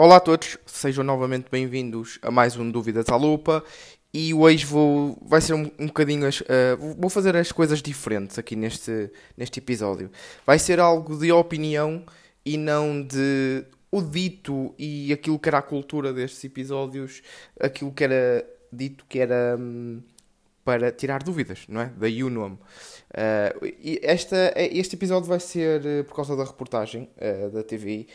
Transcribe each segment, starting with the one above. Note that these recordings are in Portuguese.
Olá a todos, sejam novamente bem-vindos a mais um Dúvidas à Lupa e hoje vou, vai ser um, um bocadinho, as, uh, vou fazer as coisas diferentes aqui neste, neste episódio. Vai ser algo de opinião e não de o dito e aquilo que era a cultura destes episódios, aquilo que era dito que era hum, para tirar dúvidas, não é? Daí o nome. Uh, esta, este episódio vai ser por causa da reportagem uh, da TV.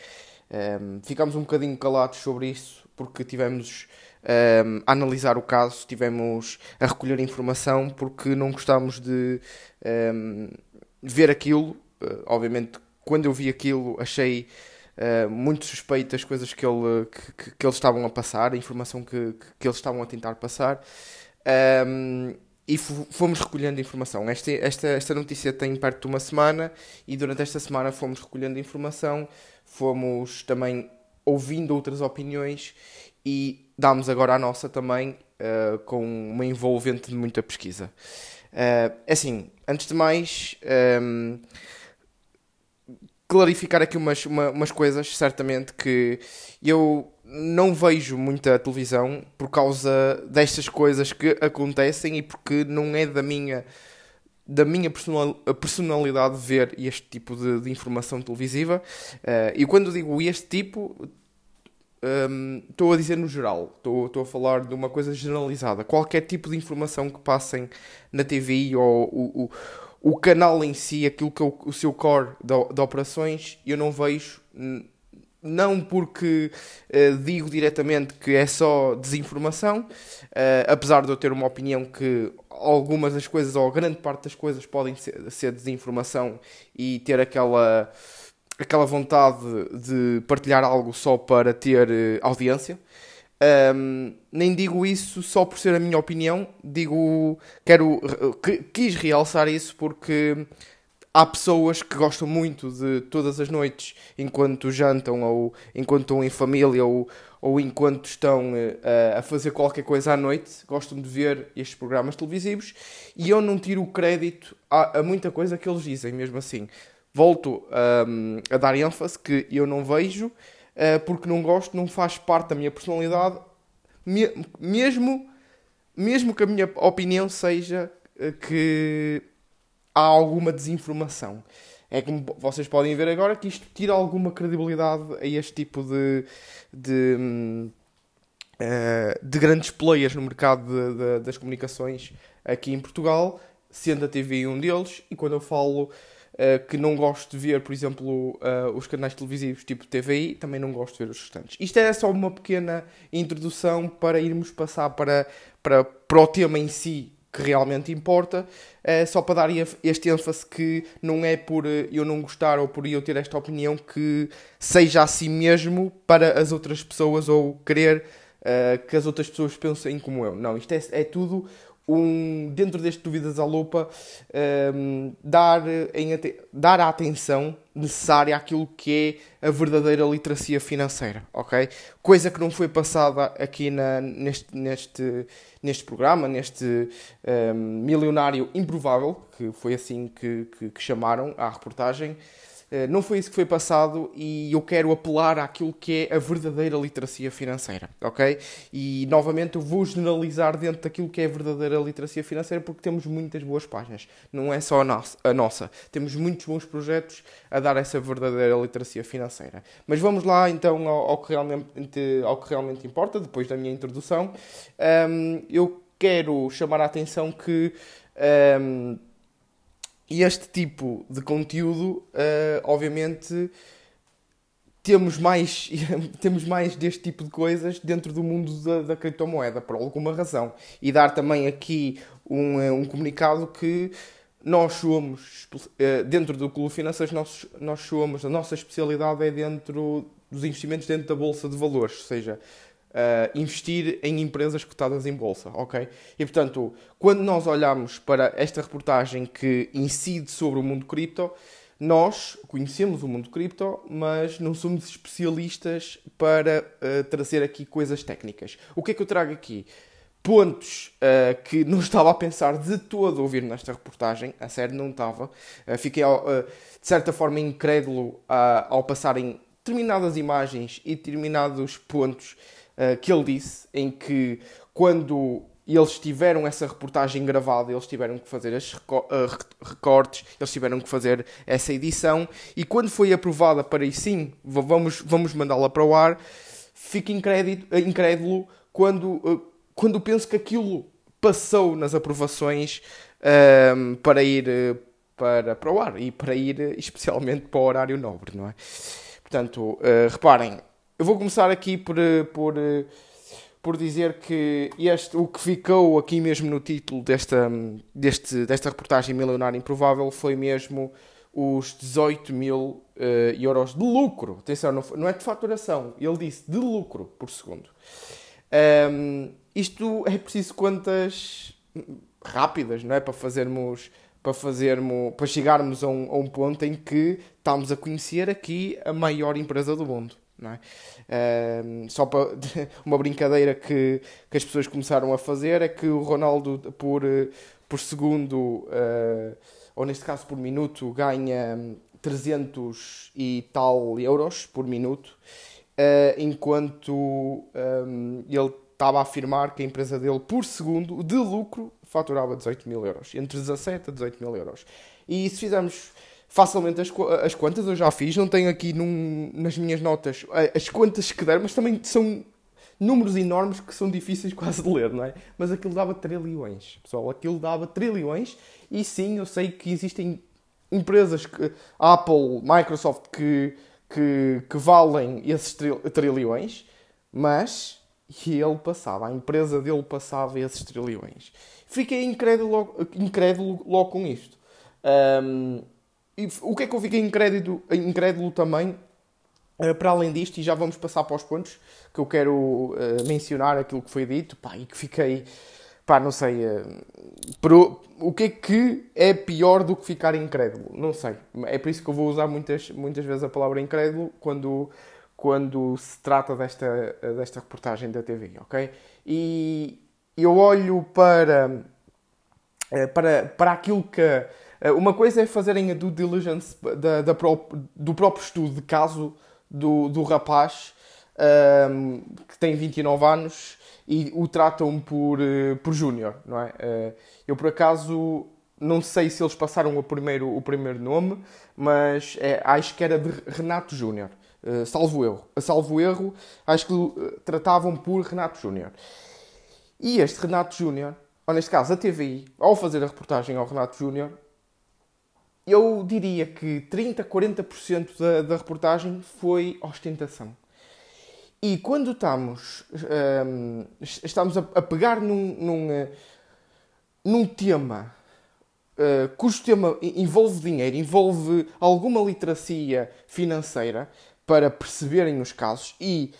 Um, ficámos um bocadinho calados sobre isso porque tivemos um, a analisar o caso, tivemos a recolher informação porque não gostámos de um, ver aquilo. Uh, obviamente, quando eu vi aquilo, achei uh, muito suspeito as coisas que, ele, que, que, eles estavam a passar, a informação que, que, eles estavam a tentar passar. Um, e fomos recolhendo informação. Esta, esta, esta notícia tem perto de uma semana e durante esta semana fomos recolhendo informação, fomos também ouvindo outras opiniões e damos agora a nossa também uh, com uma envolvente de muita pesquisa. Uh, assim, antes de mais, um, ehm, clarificar aqui umas, uma, umas coisas, certamente que eu não vejo muita televisão por causa destas coisas que acontecem e porque não é da minha da minha personalidade ver este tipo de, de informação televisiva. Uh, e quando digo este tipo um, estou a dizer no geral. Estou a falar de uma coisa generalizada. Qualquer tipo de informação que passem na TV ou o, o, o canal em si aquilo que é o, o seu core de, de operações eu não vejo não porque uh, digo diretamente que é só desinformação, uh, apesar de eu ter uma opinião que algumas das coisas, ou grande parte das coisas, podem ser, ser desinformação e ter aquela, aquela vontade de partilhar algo só para ter uh, audiência. Um, nem digo isso só por ser a minha opinião, digo, quero, quis realçar isso porque há pessoas que gostam muito de todas as noites, enquanto jantam, ou enquanto estão em família, ou, ou enquanto estão uh, a fazer qualquer coisa à noite, gostam de ver estes programas televisivos e eu não tiro o crédito a, a muita coisa que eles dizem, mesmo assim. Volto um, a dar ênfase que eu não vejo, uh, porque não gosto, não faz parte da minha personalidade, me, mesmo, mesmo que a minha opinião seja uh, que há alguma desinformação. É como vocês podem ver agora que isto tira alguma credibilidade a este tipo de, de, uh, de grandes players no mercado de, de, das comunicações aqui em Portugal, sendo a TV um deles. E quando eu falo uh, que não gosto de ver, por exemplo, uh, os canais televisivos tipo TVI, também não gosto de ver os restantes. Isto é só uma pequena introdução para irmos passar para, para, para o tema em si que realmente importa, é só para dar este ênfase que não é por eh, eu não gostar ou por eu ter esta opinião que seja assim mesmo para as outras pessoas ou querer uh, que as outras pessoas pensem como eu. Não, isto é, é tudo um, dentro deste Dúvidas à Lupa, um, dar, em, dar a atenção necessária àquilo que é a verdadeira literacia financeira, ok? Coisa que não foi passada aqui na, neste, neste, neste programa, neste um, milionário improvável, que foi assim que, que, que chamaram à reportagem. Eh, não foi isso que foi passado e eu quero apelar àquilo que é a verdadeira literacia financeira, ok? E novamente eu vou generalizar dentro daquilo que é a verdadeira literacia financeira porque temos muitas boas páginas, não é só a nossa, temos muitos bons projetos a dar essa verdadeira literacia financeira. Mas vamos lá então ao, ao que, realmente, ao que realmente importa, depois da minha introdução. Um, eu quero chamar a atenção que. Um, e este tipo de conteúdo, uh, obviamente, temos mais, temos mais deste tipo de coisas dentro do mundo da, da criptomoeda, por alguma razão. E dar também aqui um, eh, um comunicado que nós somos, uh, dentro do Clube Financeiro, nós, nós somos, a nossa especialidade é dentro dos investimentos dentro da Bolsa de Valores, ou seja, uh, investir em empresas cotadas em bolsa, ok? E portanto, quando nós olhamos para esta reportagem que incide sobre o mundo cripto, nós conhecemos o mundo cripto, mas não somos especialistas para uh, trazer aqui coisas técnicas. O que é que eu trago aqui? Pontos uh, que não estava a pensar de todo ouvir nesta reportagem, a sério não estava. Uh, fiquei, de certa forma, incrédulo ao passarem determinadas imagens e determinados pontos uh, que ele disse, em que quando eles tiveram essa reportagem gravada, eles tiveram que fazer os recortes, eles tiveram que fazer essa edição, e quando foi aprovada para aí sim, vamos, vamos mandá-la para o ar, fico incrédulo quando, quando penso que aquilo passou nas aprovações um, para ir para, para o ar e para ir especialmente para o horário nobre, não é? Portanto, uh, reparem, eu vou começar aqui por, por, por dizer que este, o que ficou aqui mesmo no título desta, deste, desta reportagem Milionário Improvável foi mesmo os 18 mil uh, euros de lucro. Atenção, não, não, é de faturação, ele disse de lucro por segundo. Um, isto é preciso quantas rápidas, não é? Para fazermos para fazermos, para chegarmos a um, a um ponto em que estamos a conhecer aqui a maior empresa do mundo. É? Só para uma brincadeira que, que as pessoas começaram a fazer é que o Ronaldo por, por segundo, uh, ou neste caso por minuto, ganha 300 e tal euros por minuto, uh, enquanto um, ele estava a afirmar que a empresa dele por segundo de lucro faturava 18 mil euros, entre 17 a 18 mil euros. E se fizermos facilmente as, as contas, eu já fiz, não tenho aqui num, nas minhas notas as contas que der, mas também são números enormes que são difíceis quase de ler, não é? Mas aquilo dava trilhões, pessoal, aquilo dava trilhões, e sim, eu sei que existem empresas, que, Apple, Microsoft, que, que, que valem esses trilhões, mas e ele passava, a empresa dele passava esses trilhões. Fiquei incrédulo, incrédulo logo com isto. Um, e o que é que eu fiquei incrédulo, incrédulo também, uh, para além disto, e já vamos passar para os pontos que eu quero uh, mencionar aquilo que foi dito, pá, e que fiquei, pá, não sei, uh, pro, o que é que é pior do que ficar incrédulo? Não sei. É por isso que eu vou usar muitas, muitas vezes a palavra incrédulo quando quando se trata desta, desta reportagem da TV, ok? E eu olho para, eh, para, para aquilo que. Eh, uma coisa é fazerem a due diligence da, da, do próprio estudo de caso do, do rapaz um, ehm, que tem 29 anos e o tratam por, eh, por júnior, não é? Eu, por acaso, não sei se eles passaram o primeiro, o primeiro nome, mas é, acho que era de Renato Júnior. Eh, salvo erro. Salvo erro, acho que uh, tratavam por Renato Júnior. E este Renato Júnior, ou neste caso a TVI, ao fazer a reportagem ao Renato Júnior, eu diria que 30, 40% da, da reportagem foi ostentação. E quando estamos, um, ehm, estamos a, a, pegar num, num, uh, num tema uh, cujo tema envolve dinheiro, envolve alguma literacia financeira, para perceberem os casos e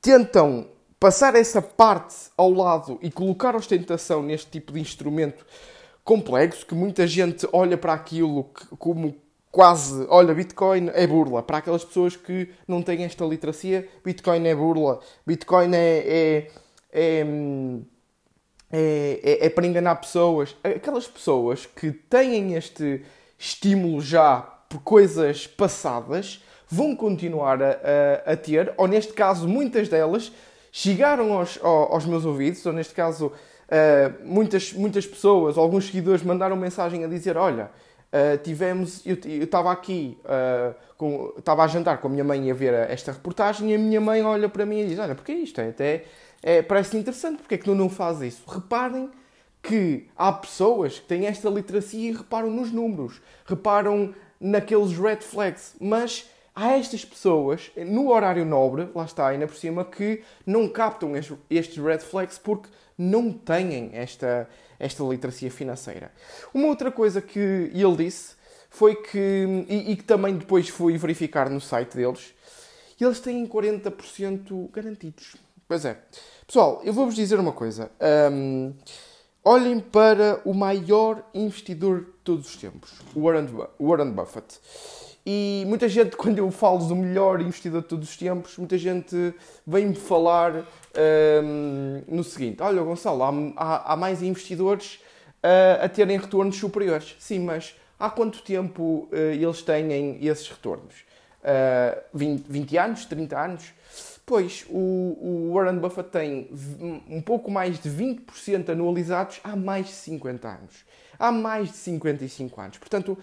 tentam passar essa parte ao lado e colocar ostentação neste tipo de instrumento complexo que muita gente olha para aquilo como quase, olha, Bitcoin é burla. Para aquelas pessoas que não têm esta literacia, Bitcoin é burla. Bitcoin é, é, é, é, é para enganar pessoas. Aquelas pessoas que têm este estímulo já por coisas passadas vão continuar a, a, a, ter, ou neste caso, muitas delas chegaram aos, aos meus ouvidos, ou neste caso, uh, muitas, muitas pessoas, alguns seguidores mandaram mensagem a dizer: Olha, uh, tivemos, eu estava aqui, estava uh, a jantar com a minha mãe a ver esta reportagem e a minha mãe olha para mim e diz: Olha, porque é isto? É, até é, parece interessante, porque é que tu não fazes isso? Reparem que há pessoas que têm esta literacia e reparam nos números, reparam naqueles red flags, mas há estas pessoas, no horário nobre, lá está, ainda por cima, que não captam estes red flags porque não têm esta, esta literacia financeira. Uma outra coisa que ele disse foi que, e, e que também depois fui verificar no site deles, eles têm 40% garantidos. Pois é. Pessoal, eu vou-vos dizer uma coisa. Um, olhem para o maior investidor de todos os tempos, Warren, Warren Buffett. E muita gente, quando eu falo do melhor investidor de todos os tempos, muita gente vem-me falar um, no seguinte: Olha, Gonçalo, há, há, há mais investidores uh, a terem retornos superiores. Sim, mas há quanto tempo uh, eles têm esses retornos? uh, 20, 20 anos, 30 anos. Pois, o, o Warren Buffett tem um pouco mais de 20% anualizados há mais de 50 anos. Há mais de 55 anos. Portanto,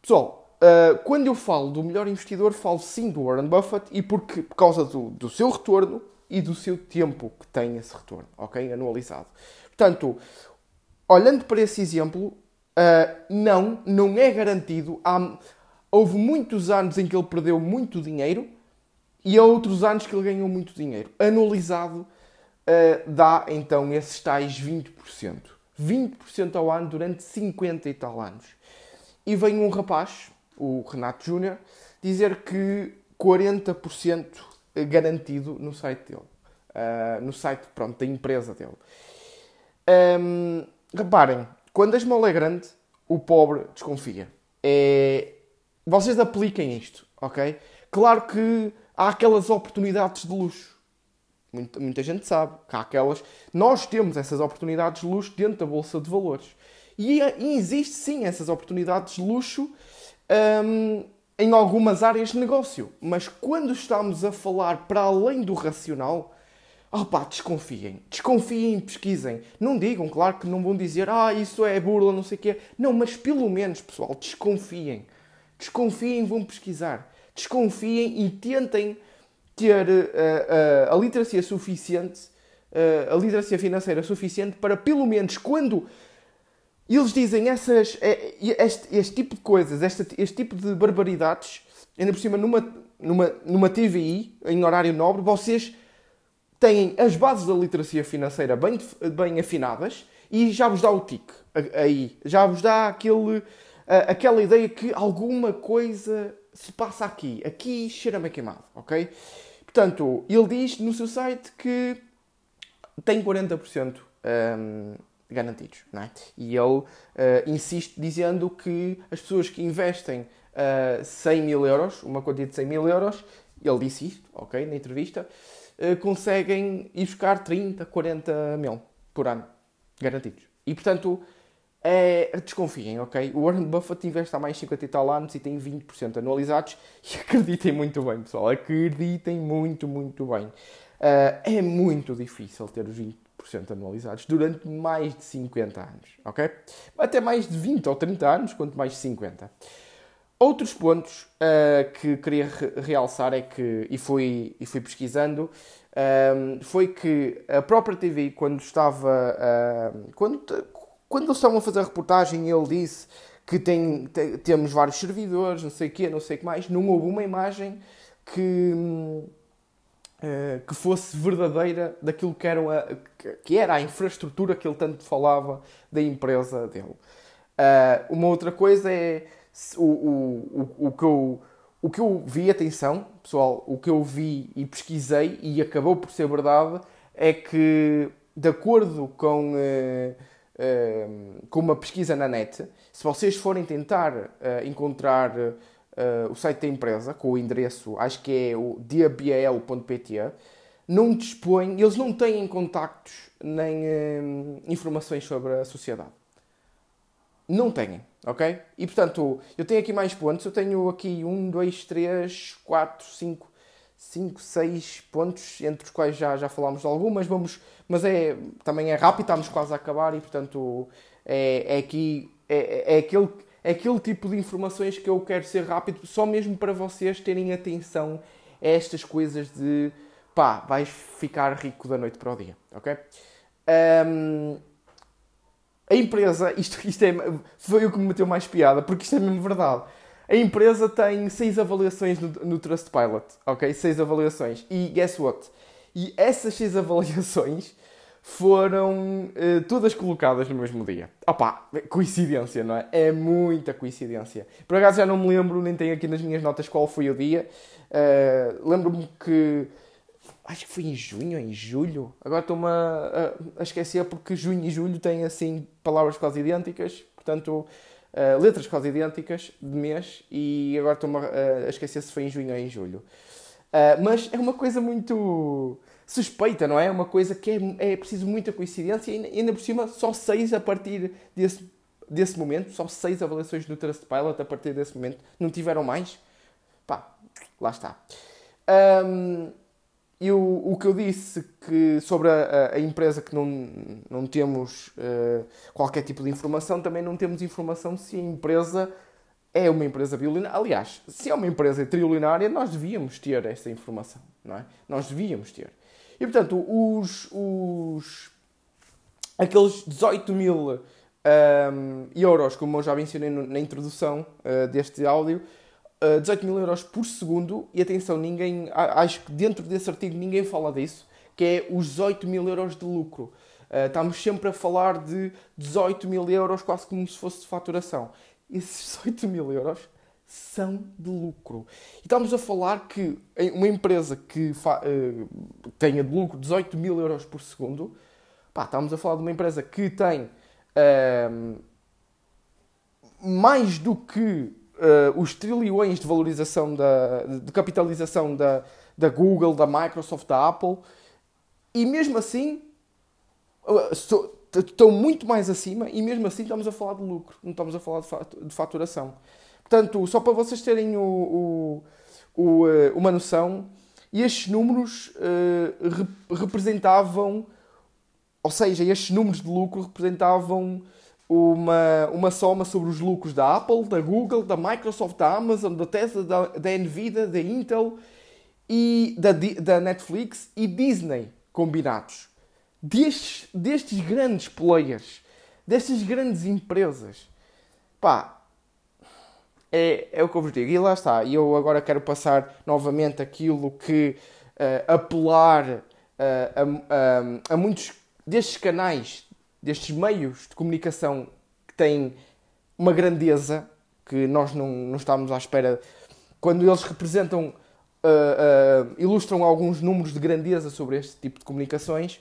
pessoal, uh, quando eu falo do melhor investidor, falo sim do Warren Buffett e porque, por causa do, do seu retorno e do seu tempo que tem esse retorno, ok? Anualizado. Portanto, olhando para esse exemplo, uh, não, não é garantido. Há, houve muitos anos em que ele perdeu muito dinheiro e há outros anos que ele ganhou muito dinheiro. Anualizado, uh, dá então esses tais 20%. 20% ao ano durante 50 e tal anos. E vem um rapaz, o Renato Júnior, dizer que 40% garantido no site dele. Uh, no site pronto, da empresa dele. Um, reparem, quando a esmola é grande, o pobre desconfia. É... Vocês apliquem isto, ok? Claro que há aquelas oportunidades de luxo. Muita, muita gente sabe que há aquelas. Nós temos essas oportunidades de luxo dentro da Bolsa de Valores. E, e existe sim essas oportunidades de luxo um, em algumas áreas de negócio. Mas quando estamos a falar para além do racional, opá, desconfiem. Desconfiem, pesquisem. Não digam, claro que não vão dizer, ah, isso é burla, não sei o quê. Não, mas pelo menos, pessoal, desconfiem. Desconfiem, vão pesquisar desconfiem e tentem ter uh, uh, a literacia suficiente, uh, a literacia financeira suficiente para, pelo menos, quando eles dizem essas, este, este tipo de coisas, este, este tipo de barbaridades, ainda por cima numa, numa, numa TVI, em horário nobre, vocês têm as bases da literacia financeira bem, bem afinadas e já vos dá o tique aí. Já vos dá aquele, aquela ideia que alguma coisa se passa aqui. Aqui cheira-me queimado, ok? Portanto, ele diz no seu site que tem 40% um, garantidos, não é? E ele uh, insiste dizendo que as pessoas que investem uh, 100 mil euros, uma quantia de 100 mil euros, ele disse isto, ok, na entrevista, uh, conseguem ir buscar 30, 40 mil por ano, garantidos. E, portanto, é, desconfiem, ok? O Warren Buffett investe há mais de 50 e tal anos e tem 20% anualizados e acreditem muito bem, pessoal. Acreditem muito, muito bem. Uh, é muito difícil ter os 20% anualizados durante mais de 50 anos, ok? Até mais de 20 ou 30 anos, quanto mais de 50. Outros pontos uh, que queria re realçar é que, e fui, e fui pesquisando, um, foi que a própria TV, quando estava. Uh, quando, quando eles estavam a fazer a reportagem, ele disse que tem, tem, temos vários servidores, não sei o quê, não sei o que mais. Não houve uma imagem que, uh, que fosse verdadeira daquilo que era, a, que era a infraestrutura que ele tanto falava da empresa dele. Uh, uma outra coisa é o, o, o, o, que eu, o que eu vi, atenção, pessoal, o que eu vi e pesquisei e acabou por ser verdade é que, de acordo com. Uh, com uma pesquisa na net, se vocês forem tentar uh, encontrar uh, o site da empresa com o endereço, acho que é o diabl.pt, não dispõem, eles não têm contactos nem uh, informações sobre a sociedade. Não têm, ok? E portanto, eu tenho aqui mais pontos. Eu tenho aqui um, dois, três, quatro, cinco, 5, 6 pontos, entre os quais já, já falámos de algumas, vamos, mas é, também é rápido, estamos quase a acabar e, portanto, é, é aqui, é, é, aquele, aquele tipo de informações que eu quero ser rápido, só mesmo para vocês terem atenção a estas coisas de, pá, vais ficar rico da noite para o dia, ok? Um, a empresa, isto, isto é, foi o que me meteu mais piada, porque isto é mesmo verdade a empresa tem seis avaliações no, no Trustpilot, ok? Seis avaliações. E guess what? E essas seis avaliações foram uh, todas colocadas no mesmo dia. Opá, coincidência, não é? É muita coincidência. Por acaso já não me lembro, nem tenho aqui nas minhas notas qual foi o dia. Uh, Lembro-me que. Acho que foi em junho ou em julho. Agora estou-me a, a, a, esquecer porque junho e julho têm assim palavras quase idênticas. Portanto, uh, letras quase idênticas de mês e agora estou-me a, a, esquecer se foi em junho ou em julho. Mas é uma coisa muito suspeita, não é? Uma coisa que é, é preciso muita coincidência e ainda por cima só seis a partir desse, desse momento, só seis avaliações do Trustpilot a partir desse momento, não tiveram mais. Pá, lá está. Um, o, o que eu disse que sobre a, a empresa que não, não temos uh, qualquer tipo de informação, também não temos informação se a empresa é uma empresa bilionária. Aliás, se é uma empresa trilionária, nós devíamos ter essa informação, não é? Nós devíamos ter. E portanto, os, os aqueles 18 mil um, euros, como eu já mencionei na introdução uh, deste áudio, 18 mil euros por segundo, e atenção, ninguém, acho que dentro desse artigo ninguém fala disso, que é os 18 mil euros de lucro. Uh, estamos sempre a falar de 18 mil euros quase como se fosse de faturação. Esses 18 mil euros são de lucro. E estamos a falar que uma empresa que uh, tenha de lucro 18 mil euros por segundo, pá, estamos a falar de uma empresa que tem uh, mais do que uh, os trilhões de valorização, da, de capitalização da, da Google, da Microsoft, da Apple, e mesmo assim uh, estão muito mais acima e mesmo assim estamos a falar de lucro, não estamos a falar de faturação. Portanto, só para vocês terem o, o, o, uh, uma noção, estes números uh, representavam, ou seja, estes números de lucro representavam uma, uma soma sobre os lucros da Apple, da Google, da Microsoft, da Amazon, da Tesla, da, da Nvidia, da Intel e da, da Netflix e Disney combinados. Destes, destes grandes players, destas grandes empresas. Pá, é, é o que eu vos digo. E lá está. E eu agora quero passar novamente aquilo que uh, apelar uh, a, a, a muitos destes canais destes meios de comunicação que têm uma grandeza que nós não, não estamos à espera. Quando eles representam, uh, ilustram alguns números de grandeza sobre este tipo de comunicações,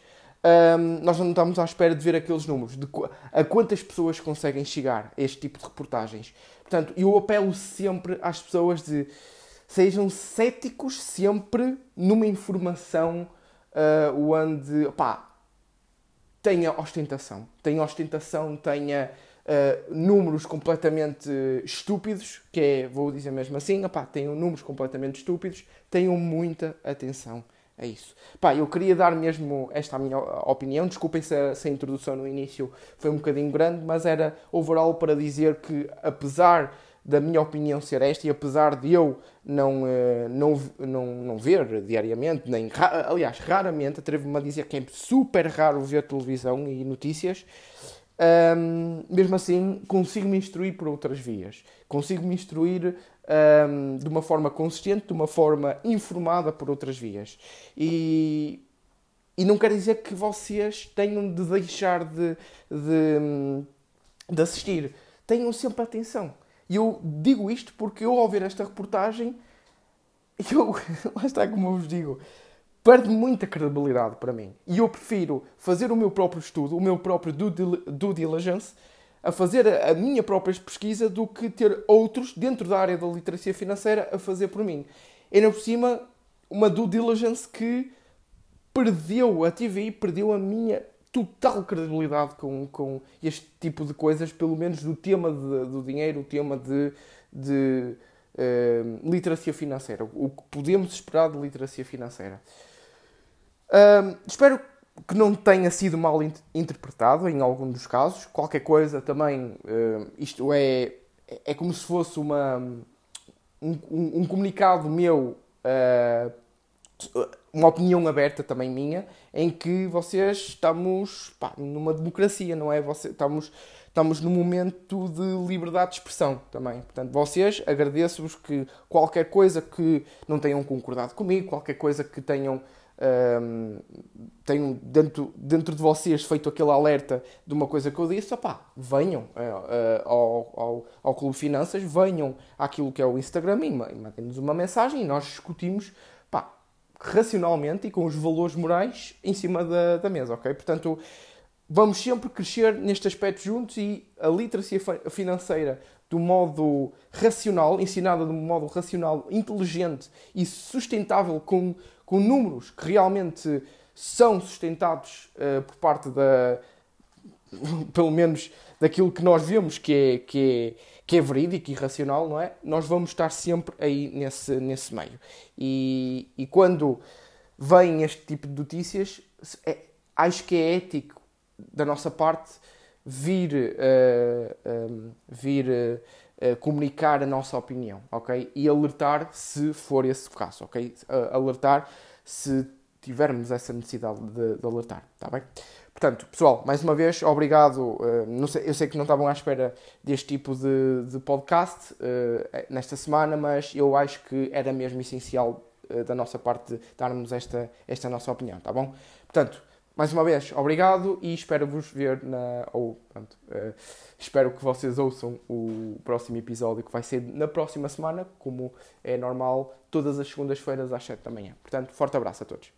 nós não estamos à espera de ver aqueles números, de a quantas pessoas conseguem chegar a este tipo de reportagens. Portanto, eu apelo sempre às pessoas de sejam céticos sempre numa informação uh, onde, pá, tenha ostentação. Tenha ostentação, tenha uh, números completamente estúpidos, que é, vou dizer mesmo assim, opá, tenham números completamente estúpidos, tenham muita atenção a isso. Pá, eu queria dar mesmo esta minha opinião, desculpem se a, se a introdução no início foi um bocadinho grande, mas era overall para dizer que, apesar da minha opinião ser esta, e apesar de eu não, eh, não, não, não ver diariamente, nem aliás, raramente, atrevo-me a dizer que é super raro ver televisão e notícias, um, mesmo assim consigo me instruir por outras vias. Consigo me instruir um, de uma forma consistente, de uma forma informada por outras vias. E, e não quer dizer que vocês tenham de deixar de, de, de assistir. Tenham sempre atenção e eu digo isto porque eu, ao ver esta reportagem, eu, lá está como eu vos digo, perde muita credibilidade para mim. E eu prefiro fazer o meu próprio estudo, o meu próprio due diligence, a fazer a minha própria pesquisa do que ter outros dentro da área da literacia financeira a fazer por mim. E ainda por cima, uma due diligence que perdeu a TV, perdeu a minha total credibilidade com, com este tipo de coisas, pelo menos do tema de, do dinheiro, o tema de, de uh, literacia financeira. O que podemos esperar de literacia financeira. Espero que não tenha sido mal interpretado em algum dos casos. Qualquer coisa também, uh, isto é, é como se fosse uma, um, um comunicado meu uh, uma opinião aberta também minha, em que vocês estamos pá, numa democracia, não é? Você, estamos, estamos num momento de liberdade de expressão também. Portanto, vocês, agradeço-vos que qualquer coisa que não tenham concordado comigo, qualquer coisa que tenham, um, tenham dentro, dentro de vocês feito aquele alerta de uma coisa que eu disse, opá, venham uh, uh, ao, ao, ao Clube Finanças, venham àquilo que é o Instagram e mandem-nos uma mensagem e nós discutimos racionalmente e com os valores morais em cima da, da mesa, ok? Portanto, vamos sempre crescer neste aspecto juntos e a literacia financeira do modo racional, ensinada de um modo racional, inteligente e sustentável com, com números que realmente são sustentados uh, por parte da pelo menos daquilo que nós vemos que é, que é, que é verídico e racional, não é? Nós vamos estar sempre aí nesse, nesse meio. E, e quando vem este tipo de notícias, é, acho que é ético da nossa parte vir, uh, um, vir uh, comunicar a nossa opinião, ok? E alertar se for esse o caso, ok? Uh, alertar se tivermos essa necessidade de, de alertar, está bem? Portanto, pessoal, mais uma vez, obrigado. Sei, eu sei que não estavam à espera deste tipo de, de podcast nesta semana, mas eu acho que era mesmo essencial da nossa parte darmos esta, esta nossa opinião, tá bom? Portanto, mais uma vez, obrigado e espero-vos ver na. Ou, pronto, uh, espero que vocês ouçam o próximo episódio que vai ser na próxima semana, como é normal, todas as segundas-feiras às 7 da manhã. Portanto, forte abraço a todos.